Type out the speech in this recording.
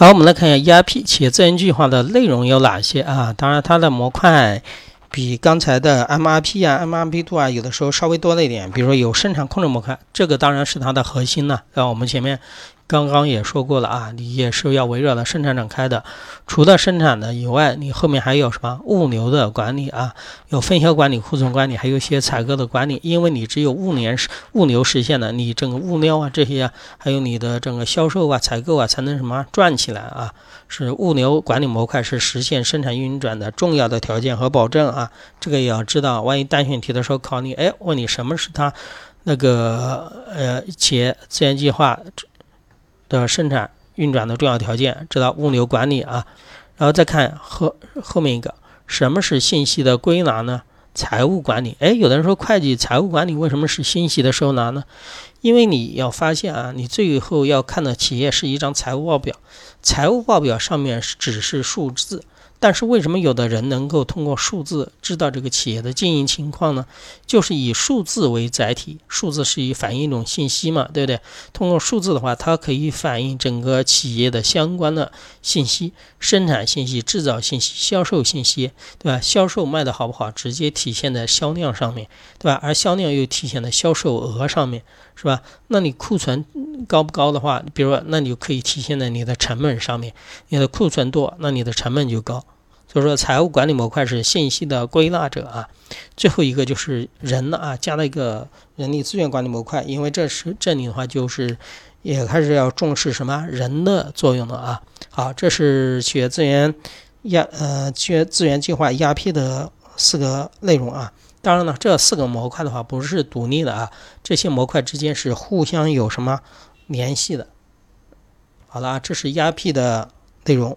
好，我们来看一下 ERP 企业资源计划的内容有哪些啊？当然，它的模块比刚才的 MRP 啊、MRP2 啊，有的时候稍微多了一点。比如说有生产控制模块，这个当然是它的核心了。然后我们前面。刚刚也说过了啊，你也是要围绕着生产展开的。除了生产的以外，你后面还有什么物流的管理啊？有分销管理、库存管理，还有一些采购的管理。因为你只有物联物流实现了，你整个物料啊这些啊，还有你的整个销售啊、采购啊，才能什么转起来啊？是物流管理模块是实现生产运转的重要的条件和保证啊。这个也要知道，万一单选题的时候考你，哎，问你什么是它那个呃企业资源计划？的生产运转的重要条件，知道物流管理啊，然后再看后后面一个，什么是信息的归纳呢？财务管理，哎，有的人说会计财务管理为什么是信息的收纳呢？因为你要发现啊，你最后要看的企业是一张财务报表，财务报表上面只是数字。但是为什么有的人能够通过数字知道这个企业的经营情况呢？就是以数字为载体，数字是以反映一种信息嘛，对不对？通过数字的话，它可以反映整个企业的相关的信息，生产信息、制造信息、销售信息，对吧？销售卖的好不好，直接体现在销量上面，对吧？而销量又体现在销售额上面，是吧？那你库存高不高的话，比如说，那你就可以体现在你的成本上面，你的库存多，那你的成本就高。所以说，财务管理模块是信息的归纳者啊。最后一个就是人了啊，加了一个人力资源管理模块，因为这是这里的话就是也开始要重视什么人的作用了啊。好，这是企业资源压呃企业资源计划 ERP 的四个内容啊。当然了，这四个模块的话不是独立的啊，这些模块之间是互相有什么联系的。好了，这是 ERP 的内容。